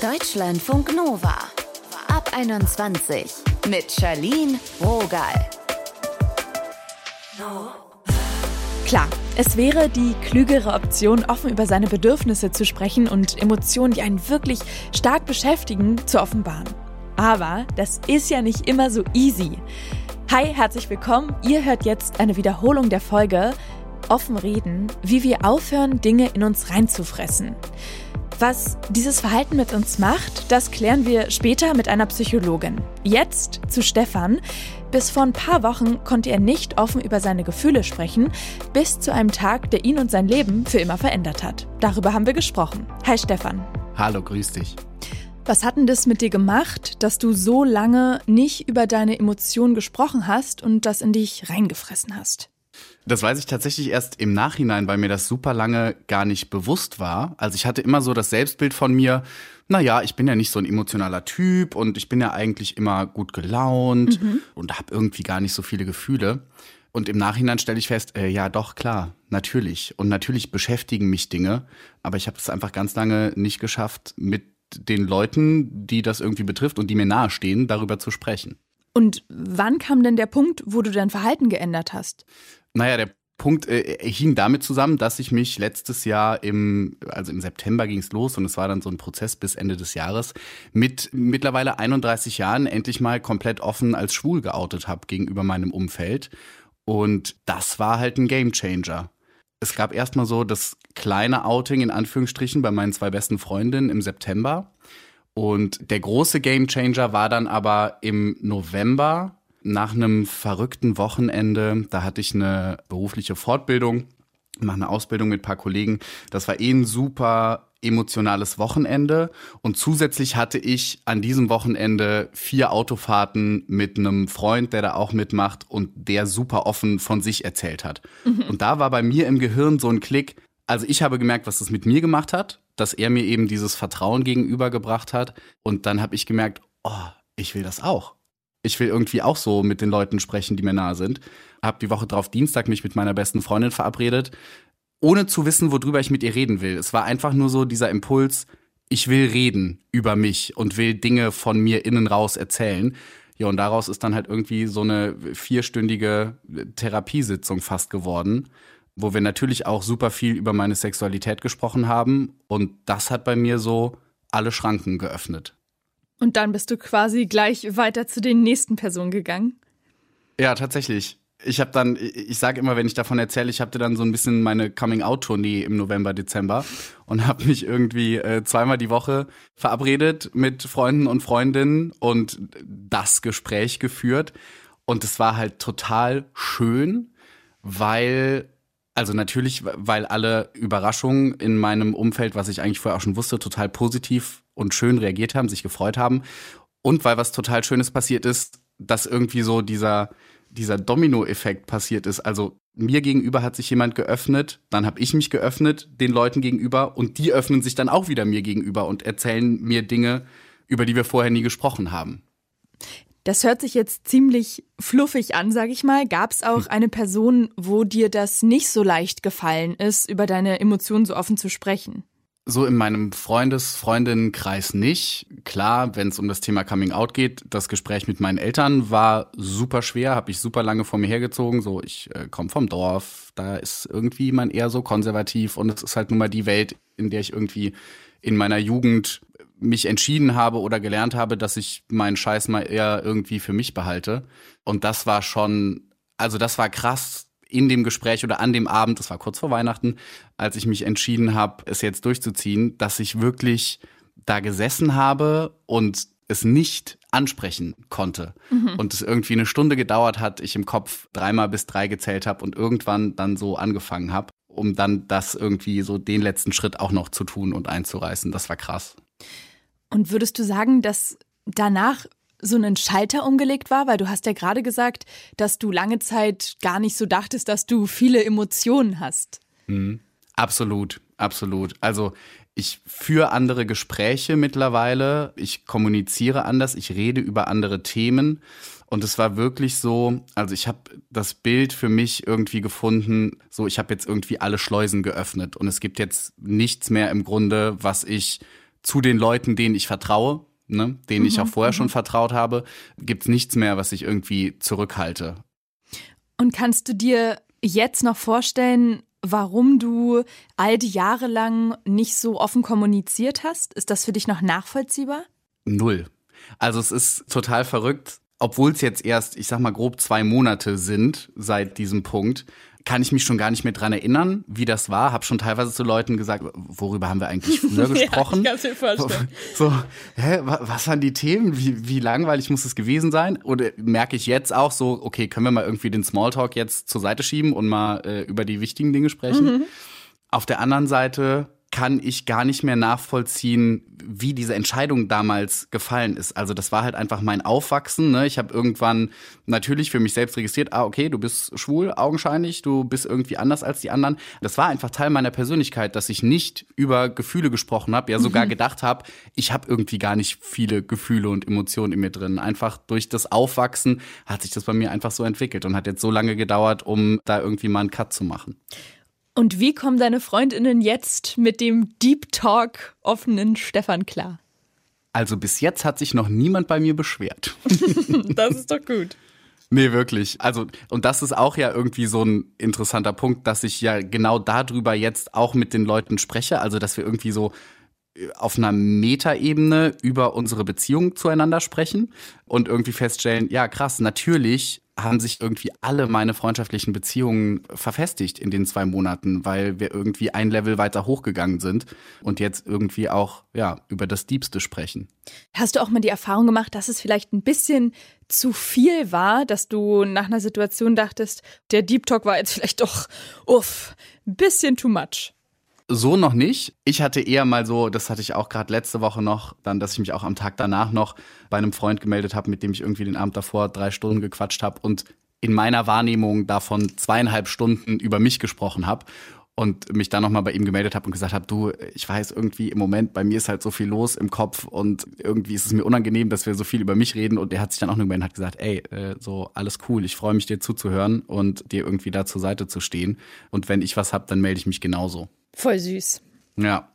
Deutschlandfunk Nova. Ab 21 mit Charlene Rogal. Klar, es wäre die klügere Option, offen über seine Bedürfnisse zu sprechen und Emotionen, die einen wirklich stark beschäftigen, zu offenbaren. Aber das ist ja nicht immer so easy. Hi, herzlich willkommen. Ihr hört jetzt eine Wiederholung der Folge Offen reden, wie wir aufhören, Dinge in uns reinzufressen. Was dieses Verhalten mit uns macht, das klären wir später mit einer Psychologin. Jetzt zu Stefan. Bis vor ein paar Wochen konnte er nicht offen über seine Gefühle sprechen, bis zu einem Tag, der ihn und sein Leben für immer verändert hat. Darüber haben wir gesprochen. Hi Stefan. Hallo, grüß dich. Was hat denn das mit dir gemacht, dass du so lange nicht über deine Emotionen gesprochen hast und das in dich reingefressen hast? Das weiß ich tatsächlich erst im Nachhinein, weil mir das super lange gar nicht bewusst war. Also ich hatte immer so das Selbstbild von mir, naja, ich bin ja nicht so ein emotionaler Typ und ich bin ja eigentlich immer gut gelaunt mhm. und habe irgendwie gar nicht so viele Gefühle. Und im Nachhinein stelle ich fest, äh, ja doch, klar, natürlich. Und natürlich beschäftigen mich Dinge, aber ich habe es einfach ganz lange nicht geschafft, mit den Leuten, die das irgendwie betrifft und die mir nahestehen, darüber zu sprechen. Und wann kam denn der Punkt, wo du dein Verhalten geändert hast? Naja, der Punkt äh, hing damit zusammen, dass ich mich letztes Jahr im, also im September ging es los und es war dann so ein Prozess bis Ende des Jahres, mit mittlerweile 31 Jahren endlich mal komplett offen als schwul geoutet habe gegenüber meinem Umfeld. Und das war halt ein Gamechanger. Es gab erstmal so das kleine Outing in Anführungsstrichen bei meinen zwei besten Freundinnen im September. Und der große Gamechanger war dann aber im November nach einem verrückten Wochenende, da hatte ich eine berufliche Fortbildung, mache eine Ausbildung mit ein paar Kollegen. Das war eh ein super emotionales Wochenende und zusätzlich hatte ich an diesem Wochenende vier Autofahrten mit einem Freund, der da auch mitmacht und der super offen von sich erzählt hat. Mhm. Und da war bei mir im Gehirn so ein Klick, also ich habe gemerkt, was das mit mir gemacht hat, dass er mir eben dieses Vertrauen gegenübergebracht hat und dann habe ich gemerkt, oh, ich will das auch ich will irgendwie auch so mit den Leuten sprechen, die mir nahe sind. Hab die Woche drauf Dienstag mich mit meiner besten Freundin verabredet, ohne zu wissen, worüber ich mit ihr reden will. Es war einfach nur so dieser Impuls, ich will reden über mich und will Dinge von mir innen raus erzählen. Ja, und daraus ist dann halt irgendwie so eine vierstündige Therapiesitzung fast geworden, wo wir natürlich auch super viel über meine Sexualität gesprochen haben. Und das hat bei mir so alle Schranken geöffnet. Und dann bist du quasi gleich weiter zu den nächsten Personen gegangen? Ja, tatsächlich. Ich habe dann, ich sage immer, wenn ich davon erzähle, ich hatte dann so ein bisschen meine Coming-out-Tournee im November, Dezember und habe mich irgendwie äh, zweimal die Woche verabredet mit Freunden und Freundinnen und das Gespräch geführt. Und es war halt total schön, weil also natürlich, weil alle Überraschungen in meinem Umfeld, was ich eigentlich vorher auch schon wusste, total positiv und schön reagiert haben, sich gefreut haben. Und weil was total Schönes passiert ist, dass irgendwie so dieser, dieser Domino-Effekt passiert ist. Also mir gegenüber hat sich jemand geöffnet, dann habe ich mich geöffnet den Leuten gegenüber und die öffnen sich dann auch wieder mir gegenüber und erzählen mir Dinge, über die wir vorher nie gesprochen haben. Das hört sich jetzt ziemlich fluffig an, sag ich mal. Gab es auch hm. eine Person, wo dir das nicht so leicht gefallen ist, über deine Emotionen so offen zu sprechen? So in meinem Freundes-, Freundinnenkreis nicht. Klar, wenn es um das Thema Coming Out geht, das Gespräch mit meinen Eltern war super schwer, habe ich super lange vor mir hergezogen. So, ich äh, komme vom Dorf, da ist irgendwie man eher so konservativ und es ist halt nun mal die Welt, in der ich irgendwie in meiner Jugend mich entschieden habe oder gelernt habe, dass ich meinen Scheiß mal eher irgendwie für mich behalte. Und das war schon, also das war krass in dem Gespräch oder an dem Abend, das war kurz vor Weihnachten, als ich mich entschieden habe, es jetzt durchzuziehen, dass ich wirklich da gesessen habe und es nicht ansprechen konnte. Mhm. Und es irgendwie eine Stunde gedauert hat, ich im Kopf dreimal bis drei gezählt habe und irgendwann dann so angefangen habe, um dann das irgendwie so den letzten Schritt auch noch zu tun und einzureißen. Das war krass. Und würdest du sagen, dass danach so ein Schalter umgelegt war? Weil du hast ja gerade gesagt, dass du lange Zeit gar nicht so dachtest, dass du viele Emotionen hast. Mhm. Absolut, absolut. Also ich führe andere Gespräche mittlerweile, ich kommuniziere anders, ich rede über andere Themen. Und es war wirklich so, also ich habe das Bild für mich irgendwie gefunden, so ich habe jetzt irgendwie alle Schleusen geöffnet und es gibt jetzt nichts mehr im Grunde, was ich zu den Leuten, denen ich vertraue, ne, denen mhm, ich auch vorher mhm. schon vertraut habe, gibt es nichts mehr, was ich irgendwie zurückhalte. Und kannst du dir jetzt noch vorstellen, warum du all die Jahre lang nicht so offen kommuniziert hast? Ist das für dich noch nachvollziehbar? Null. Also es ist total verrückt, obwohl es jetzt erst, ich sag mal, grob zwei Monate sind seit diesem Punkt, kann ich mich schon gar nicht mehr dran erinnern, wie das war. Hab schon teilweise zu Leuten gesagt, worüber haben wir eigentlich früher gesprochen? ja, ich mir vorstellen. So, hä, was waren die Themen? Wie, wie langweilig muss es gewesen sein? Oder merke ich jetzt auch so, okay, können wir mal irgendwie den Smalltalk jetzt zur Seite schieben und mal äh, über die wichtigen Dinge sprechen? Mhm. Auf der anderen Seite kann ich gar nicht mehr nachvollziehen, wie diese Entscheidung damals gefallen ist. Also das war halt einfach mein Aufwachsen. Ne? Ich habe irgendwann natürlich für mich selbst registriert, ah, okay, du bist schwul, augenscheinlich, du bist irgendwie anders als die anderen. Das war einfach Teil meiner Persönlichkeit, dass ich nicht über Gefühle gesprochen habe, ja sogar mhm. gedacht habe, ich habe irgendwie gar nicht viele Gefühle und Emotionen in mir drin. Einfach durch das Aufwachsen hat sich das bei mir einfach so entwickelt und hat jetzt so lange gedauert, um da irgendwie mal einen Cut zu machen. Und wie kommen deine Freundinnen jetzt mit dem Deep Talk offenen Stefan klar? Also bis jetzt hat sich noch niemand bei mir beschwert. das ist doch gut. Nee, wirklich. Also, und das ist auch ja irgendwie so ein interessanter Punkt, dass ich ja genau darüber jetzt auch mit den Leuten spreche. Also, dass wir irgendwie so äh, auf einer Metaebene über unsere Beziehung zueinander sprechen und irgendwie feststellen, ja krass, natürlich haben sich irgendwie alle meine freundschaftlichen Beziehungen verfestigt in den zwei Monaten, weil wir irgendwie ein Level weiter hochgegangen sind und jetzt irgendwie auch ja über das Diebste sprechen. Hast du auch mal die Erfahrung gemacht, dass es vielleicht ein bisschen zu viel war, dass du nach einer Situation dachtest, der Deep Talk war jetzt vielleicht doch, uff, ein bisschen too much? So noch nicht. Ich hatte eher mal so, das hatte ich auch gerade letzte Woche noch, dann, dass ich mich auch am Tag danach noch bei einem Freund gemeldet habe, mit dem ich irgendwie den Abend davor drei Stunden gequatscht habe und in meiner Wahrnehmung davon zweieinhalb Stunden über mich gesprochen habe und mich dann nochmal bei ihm gemeldet habe und gesagt habe, du, ich weiß irgendwie im Moment, bei mir ist halt so viel los im Kopf und irgendwie ist es mir unangenehm, dass wir so viel über mich reden und er hat sich dann auch gemeldet und hat gesagt, ey, äh, so alles cool, ich freue mich dir zuzuhören und dir irgendwie da zur Seite zu stehen und wenn ich was hab, dann melde ich mich genauso. Voll süß. Ja.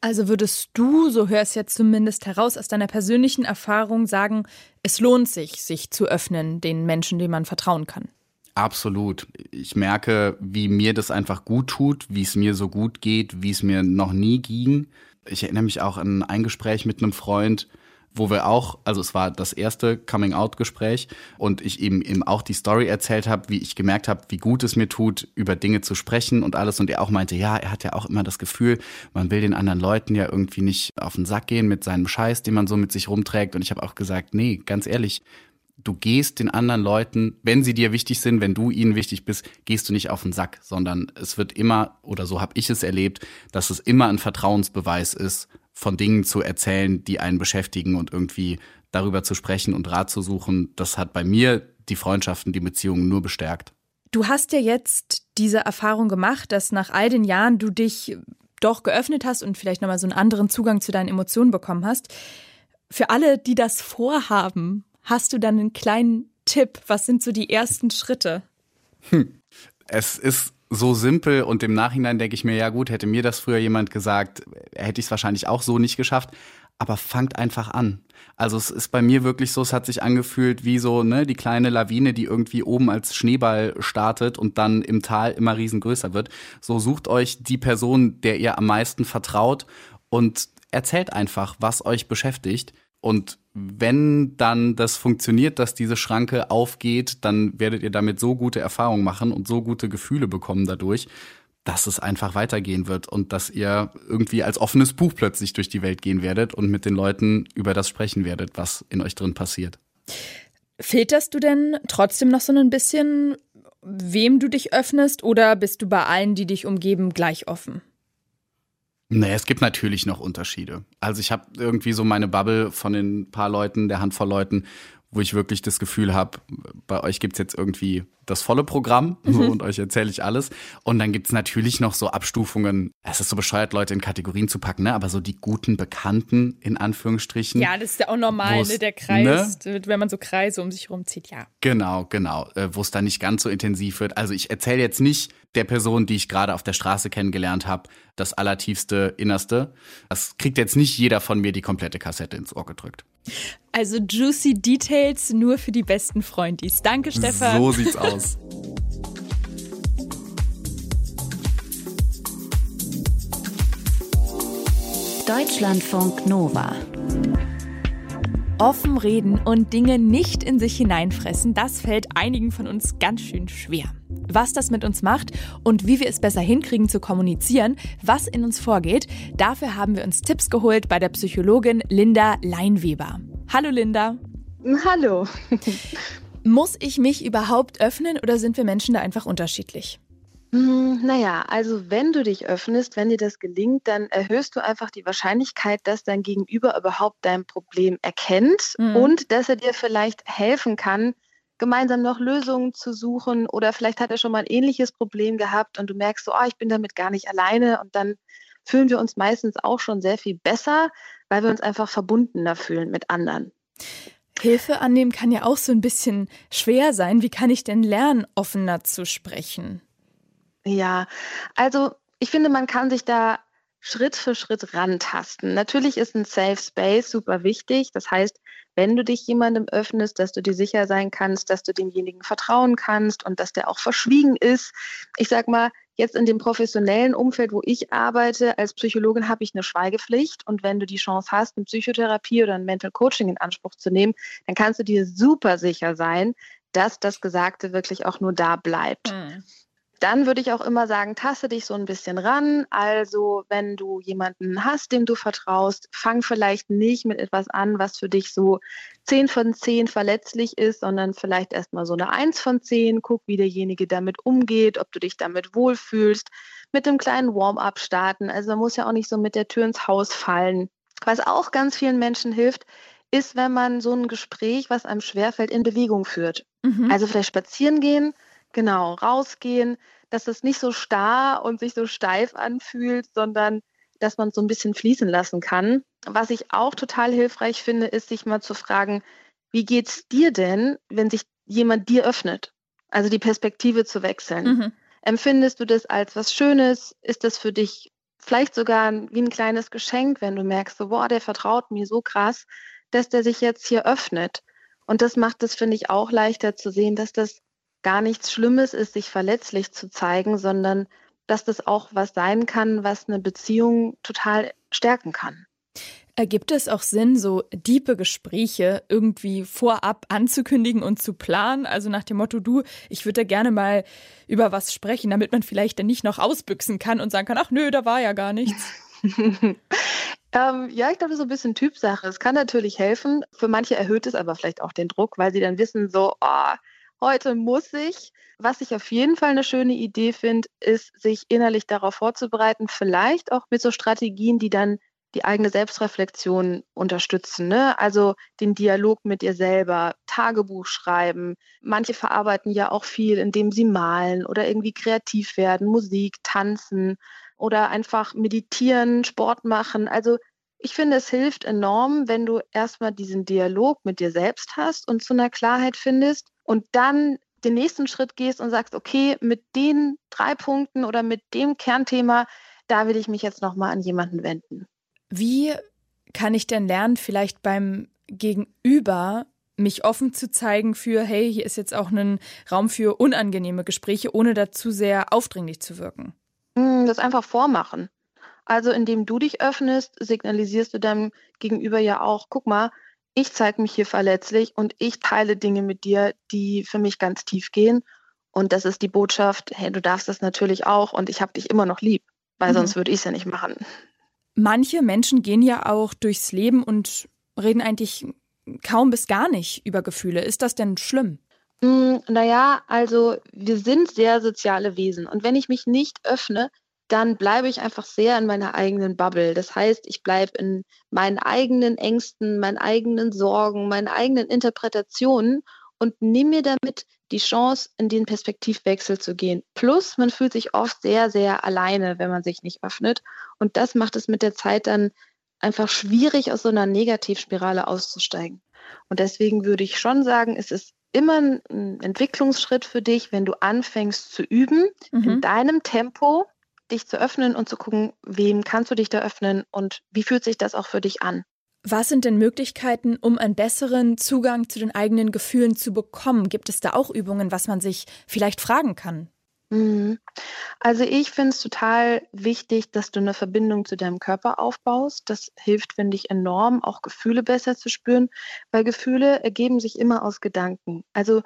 Also würdest du, so hörst jetzt zumindest heraus aus deiner persönlichen Erfahrung, sagen, es lohnt sich, sich zu öffnen den Menschen, denen man vertrauen kann? Absolut. Ich merke, wie mir das einfach gut tut, wie es mir so gut geht, wie es mir noch nie ging. Ich erinnere mich auch an ein Gespräch mit einem Freund, wo wir auch, also es war das erste Coming-out-Gespräch und ich eben eben auch die Story erzählt habe, wie ich gemerkt habe, wie gut es mir tut, über Dinge zu sprechen und alles. Und er auch meinte, ja, er hat ja auch immer das Gefühl, man will den anderen Leuten ja irgendwie nicht auf den Sack gehen mit seinem Scheiß, den man so mit sich rumträgt. Und ich habe auch gesagt, nee, ganz ehrlich, du gehst den anderen Leuten, wenn sie dir wichtig sind, wenn du ihnen wichtig bist, gehst du nicht auf den Sack, sondern es wird immer, oder so habe ich es erlebt, dass es immer ein Vertrauensbeweis ist, von Dingen zu erzählen, die einen beschäftigen und irgendwie darüber zu sprechen und Rat zu suchen, das hat bei mir die Freundschaften, die Beziehungen nur bestärkt. Du hast ja jetzt diese Erfahrung gemacht, dass nach all den Jahren du dich doch geöffnet hast und vielleicht nochmal so einen anderen Zugang zu deinen Emotionen bekommen hast. Für alle, die das vorhaben, hast du dann einen kleinen Tipp? Was sind so die ersten Schritte? Hm. Es ist so simpel und im Nachhinein denke ich mir, ja gut, hätte mir das früher jemand gesagt, hätte ich es wahrscheinlich auch so nicht geschafft. Aber fangt einfach an. Also es ist bei mir wirklich so, es hat sich angefühlt wie so ne, die kleine Lawine, die irgendwie oben als Schneeball startet und dann im Tal immer riesengrößer wird. So sucht euch die Person, der ihr am meisten vertraut und erzählt einfach, was euch beschäftigt. Und wenn dann das funktioniert, dass diese Schranke aufgeht, dann werdet ihr damit so gute Erfahrungen machen und so gute Gefühle bekommen dadurch, dass es einfach weitergehen wird und dass ihr irgendwie als offenes Buch plötzlich durch die Welt gehen werdet und mit den Leuten über das sprechen werdet, was in euch drin passiert. Filterst du denn trotzdem noch so ein bisschen, wem du dich öffnest oder bist du bei allen, die dich umgeben, gleich offen? Nee, es gibt natürlich noch Unterschiede. Also ich habe irgendwie so meine Bubble von den paar Leuten, der Handvoll Leuten, wo ich wirklich das Gefühl habe, bei euch gibt's jetzt irgendwie das volle Programm mhm. und euch erzähle ich alles. Und dann gibt's natürlich noch so Abstufungen. Es ist so bescheuert, Leute in Kategorien zu packen, ne? aber so die guten Bekannten in Anführungsstrichen. Ja, das ist ja auch normal, ne? der Kreis, ne? wenn man so Kreise um sich rumzieht, ja. Genau, genau, äh, wo es dann nicht ganz so intensiv wird. Also ich erzähle jetzt nicht der Person, die ich gerade auf der Straße kennengelernt habe, das allertiefste Innerste. Das kriegt jetzt nicht jeder von mir die komplette Kassette ins Ohr gedrückt. Also juicy Details nur für die besten Freundis. Danke, Stefan. So sieht's aus. Deutschlandfunk Nova. Offen reden und Dinge nicht in sich hineinfressen, das fällt einigen von uns ganz schön schwer. Was das mit uns macht und wie wir es besser hinkriegen zu kommunizieren, was in uns vorgeht, dafür haben wir uns Tipps geholt bei der Psychologin Linda Leinweber. Hallo Linda. Hallo. Muss ich mich überhaupt öffnen oder sind wir Menschen da einfach unterschiedlich? Hm, naja, also wenn du dich öffnest, wenn dir das gelingt, dann erhöhst du einfach die Wahrscheinlichkeit, dass dein Gegenüber überhaupt dein Problem erkennt mhm. und dass er dir vielleicht helfen kann, gemeinsam noch Lösungen zu suchen oder vielleicht hat er schon mal ein ähnliches Problem gehabt und du merkst so, oh, ich bin damit gar nicht alleine und dann fühlen wir uns meistens auch schon sehr viel besser, weil wir uns einfach verbundener fühlen mit anderen. Hilfe annehmen kann ja auch so ein bisschen schwer sein. Wie kann ich denn lernen, offener zu sprechen? Ja, also ich finde, man kann sich da Schritt für Schritt rantasten. Natürlich ist ein Safe Space super wichtig. Das heißt, wenn du dich jemandem öffnest, dass du dir sicher sein kannst, dass du demjenigen vertrauen kannst und dass der auch verschwiegen ist. Ich sag mal, jetzt in dem professionellen Umfeld, wo ich arbeite, als Psychologin habe ich eine Schweigepflicht. Und wenn du die Chance hast, eine Psychotherapie oder ein Mental Coaching in Anspruch zu nehmen, dann kannst du dir super sicher sein, dass das Gesagte wirklich auch nur da bleibt. Mhm. Dann würde ich auch immer sagen, taste dich so ein bisschen ran. Also wenn du jemanden hast, dem du vertraust, fang vielleicht nicht mit etwas an, was für dich so 10 von 10 verletzlich ist, sondern vielleicht erstmal so eine 1 von 10. Guck, wie derjenige damit umgeht, ob du dich damit wohlfühlst. Mit einem kleinen Warm-up starten. Also man muss ja auch nicht so mit der Tür ins Haus fallen. Was auch ganz vielen Menschen hilft, ist, wenn man so ein Gespräch, was einem schwerfällt, in Bewegung führt. Mhm. Also vielleicht spazieren gehen, Genau, rausgehen, dass es nicht so starr und sich so steif anfühlt, sondern dass man so ein bisschen fließen lassen kann. Was ich auch total hilfreich finde, ist, sich mal zu fragen, wie geht's dir denn, wenn sich jemand dir öffnet? Also die Perspektive zu wechseln. Mhm. Empfindest du das als was Schönes? Ist das für dich vielleicht sogar wie ein kleines Geschenk, wenn du merkst, so, boah, der vertraut mir so krass, dass der sich jetzt hier öffnet? Und das macht es, finde ich, auch leichter zu sehen, dass das gar nichts Schlimmes ist, sich verletzlich zu zeigen, sondern dass das auch was sein kann, was eine Beziehung total stärken kann. Ergibt es auch Sinn, so diepe Gespräche irgendwie vorab anzukündigen und zu planen? Also nach dem Motto, du, ich würde gerne mal über was sprechen, damit man vielleicht dann nicht noch ausbüchsen kann und sagen kann, ach nö, da war ja gar nichts. ähm, ja, ich glaube, das ist so ein bisschen Typsache. Es kann natürlich helfen. Für manche erhöht es aber vielleicht auch den Druck, weil sie dann wissen, so, oh, heute muss ich. Was ich auf jeden Fall eine schöne Idee finde, ist, sich innerlich darauf vorzubereiten, vielleicht auch mit so Strategien, die dann die eigene Selbstreflexion unterstützen. Ne? Also den Dialog mit dir selber, Tagebuch schreiben. Manche verarbeiten ja auch viel, indem sie malen oder irgendwie kreativ werden, Musik, tanzen oder einfach meditieren, Sport machen. Also ich finde, es hilft enorm, wenn du erstmal diesen Dialog mit dir selbst hast und zu einer Klarheit findest und dann den nächsten Schritt gehst und sagst, okay, mit den drei Punkten oder mit dem Kernthema, da will ich mich jetzt nochmal an jemanden wenden. Wie kann ich denn lernen, vielleicht beim Gegenüber mich offen zu zeigen für, hey, hier ist jetzt auch ein Raum für unangenehme Gespräche, ohne dazu sehr aufdringlich zu wirken? Hm, das einfach vormachen. Also indem du dich öffnest, signalisierst du deinem Gegenüber ja auch, guck mal, ich zeige mich hier verletzlich und ich teile Dinge mit dir, die für mich ganz tief gehen. Und das ist die Botschaft, hey, du darfst das natürlich auch und ich habe dich immer noch lieb, weil mhm. sonst würde ich es ja nicht machen. Manche Menschen gehen ja auch durchs Leben und reden eigentlich kaum bis gar nicht über Gefühle. Ist das denn schlimm? Hm, naja, also wir sind sehr soziale Wesen und wenn ich mich nicht öffne, dann bleibe ich einfach sehr in meiner eigenen Bubble. Das heißt, ich bleibe in meinen eigenen Ängsten, meinen eigenen Sorgen, meinen eigenen Interpretationen und nehme mir damit die Chance, in den Perspektivwechsel zu gehen. Plus, man fühlt sich oft sehr, sehr alleine, wenn man sich nicht öffnet. Und das macht es mit der Zeit dann einfach schwierig, aus so einer Negativspirale auszusteigen. Und deswegen würde ich schon sagen, es ist immer ein Entwicklungsschritt für dich, wenn du anfängst zu üben, mhm. in deinem Tempo dich zu öffnen und zu gucken, wem kannst du dich da öffnen und wie fühlt sich das auch für dich an. Was sind denn Möglichkeiten, um einen besseren Zugang zu den eigenen Gefühlen zu bekommen? Gibt es da auch Übungen, was man sich vielleicht fragen kann? Mhm. Also ich finde es total wichtig, dass du eine Verbindung zu deinem Körper aufbaust. Das hilft, finde ich, enorm, auch Gefühle besser zu spüren, weil Gefühle ergeben sich immer aus Gedanken. Also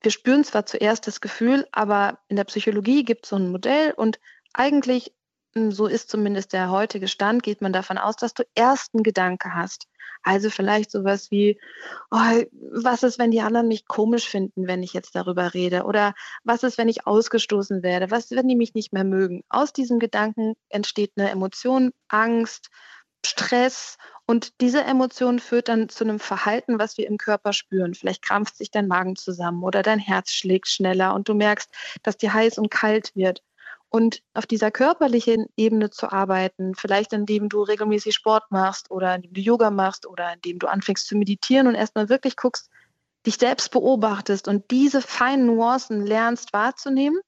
wir spüren zwar zuerst das Gefühl, aber in der Psychologie gibt es so ein Modell und eigentlich hm, so ist zumindest der heutige Stand, geht man davon aus, dass du erst einen Gedanke hast. Also vielleicht sowas wie, oh, was ist, wenn die anderen mich komisch finden, wenn ich jetzt darüber rede? Oder was ist, wenn ich ausgestoßen werde? Was, wenn die mich nicht mehr mögen? Aus diesem Gedanken entsteht eine Emotion, Angst, Stress und diese Emotion führt dann zu einem Verhalten, was wir im Körper spüren. Vielleicht krampft sich dein Magen zusammen oder dein Herz schlägt schneller und du merkst, dass dir heiß und kalt wird. Und auf dieser körperlichen Ebene zu arbeiten, vielleicht indem du regelmäßig Sport machst oder indem du Yoga machst oder indem du anfängst zu meditieren und erstmal wirklich guckst, dich selbst beobachtest und diese feinen Nuancen lernst wahrzunehmen.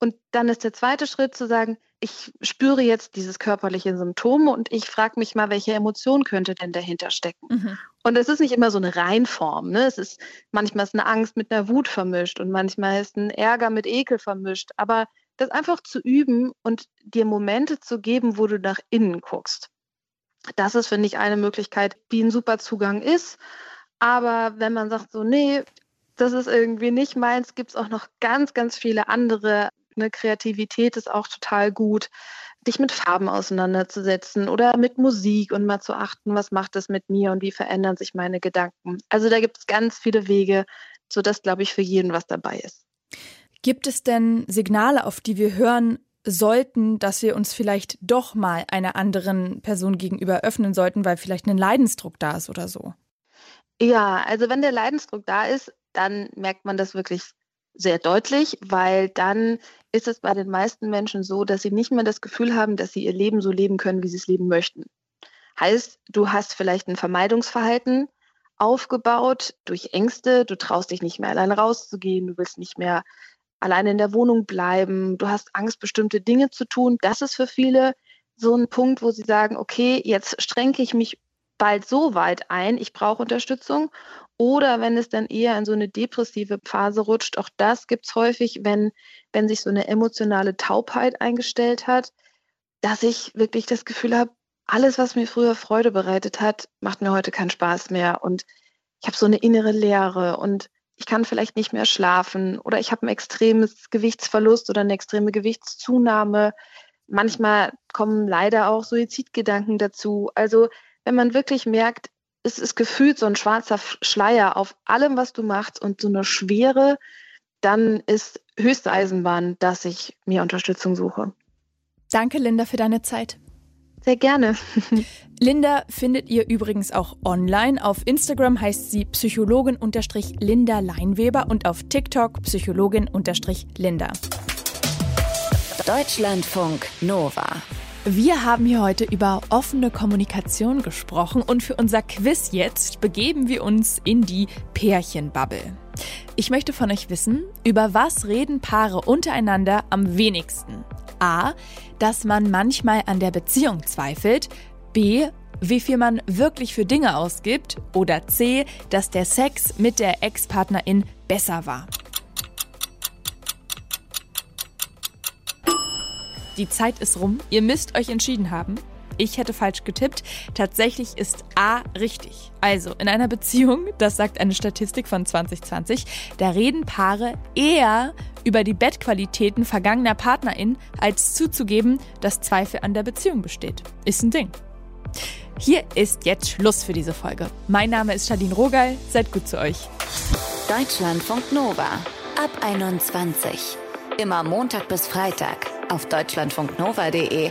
Und dann ist der zweite Schritt zu sagen, ich spüre jetzt dieses körperliche Symptom und ich frage mich mal, welche Emotion könnte denn dahinter stecken? Mhm. Und es ist nicht immer so eine Reinform. Ne? Es ist manchmal ist eine Angst mit einer Wut vermischt und manchmal ist ein Ärger mit Ekel vermischt. Aber das einfach zu üben und dir Momente zu geben, wo du nach innen guckst. Das ist, finde ich, eine Möglichkeit, die ein super Zugang ist. Aber wenn man sagt, so, nee, das ist irgendwie nicht meins, gibt es auch noch ganz, ganz viele andere. Eine Kreativität ist auch total gut, dich mit Farben auseinanderzusetzen oder mit Musik und mal zu achten, was macht das mit mir und wie verändern sich meine Gedanken. Also da gibt es ganz viele Wege, sodass, glaube ich, für jeden was dabei ist. Gibt es denn Signale, auf die wir hören sollten, dass wir uns vielleicht doch mal einer anderen Person gegenüber öffnen sollten, weil vielleicht ein Leidensdruck da ist oder so? Ja, also wenn der Leidensdruck da ist, dann merkt man das wirklich sehr deutlich, weil dann ist es bei den meisten Menschen so, dass sie nicht mehr das Gefühl haben, dass sie ihr Leben so leben können, wie sie es leben möchten. Heißt, du hast vielleicht ein Vermeidungsverhalten aufgebaut durch Ängste, du traust dich nicht mehr allein rauszugehen, du willst nicht mehr alleine in der Wohnung bleiben, du hast Angst, bestimmte Dinge zu tun. Das ist für viele so ein Punkt, wo sie sagen, okay, jetzt strenge ich mich bald so weit ein, ich brauche Unterstützung. Oder wenn es dann eher in so eine depressive Phase rutscht, auch das gibt es häufig, wenn, wenn sich so eine emotionale Taubheit eingestellt hat, dass ich wirklich das Gefühl habe, alles, was mir früher Freude bereitet hat, macht mir heute keinen Spaß mehr. Und ich habe so eine innere Leere und ich kann vielleicht nicht mehr schlafen oder ich habe ein extremes Gewichtsverlust oder eine extreme Gewichtszunahme. Manchmal kommen leider auch Suizidgedanken dazu. Also wenn man wirklich merkt, es ist gefühlt so ein schwarzer Schleier auf allem, was du machst und so eine Schwere, dann ist höchste Eisenbahn, dass ich mir Unterstützung suche. Danke, Linda, für deine Zeit. Sehr gerne. Linda findet ihr übrigens auch online. Auf Instagram heißt sie Psychologin-Linda Leinweber und auf TikTok Psychologin-Linda. Deutschlandfunk Nova. Wir haben hier heute über offene Kommunikation gesprochen und für unser Quiz jetzt begeben wir uns in die Pärchenbubble. Ich möchte von euch wissen, über was reden Paare untereinander am wenigsten? A, dass man manchmal an der Beziehung zweifelt, B, wie viel man wirklich für Dinge ausgibt oder C, dass der Sex mit der Ex-Partnerin besser war. Die Zeit ist rum, ihr müsst euch entschieden haben. Ich hätte falsch getippt. Tatsächlich ist A richtig. Also in einer Beziehung, das sagt eine Statistik von 2020, da reden Paare eher über die Bettqualitäten vergangener PartnerInnen, als zuzugeben, dass Zweifel an der Beziehung besteht. Ist ein Ding. Hier ist jetzt Schluss für diese Folge. Mein Name ist Charlene Rogal. Seid gut zu euch. Deutschlandfunk Nova. Ab 21. Immer Montag bis Freitag auf deutschlandfunknova.de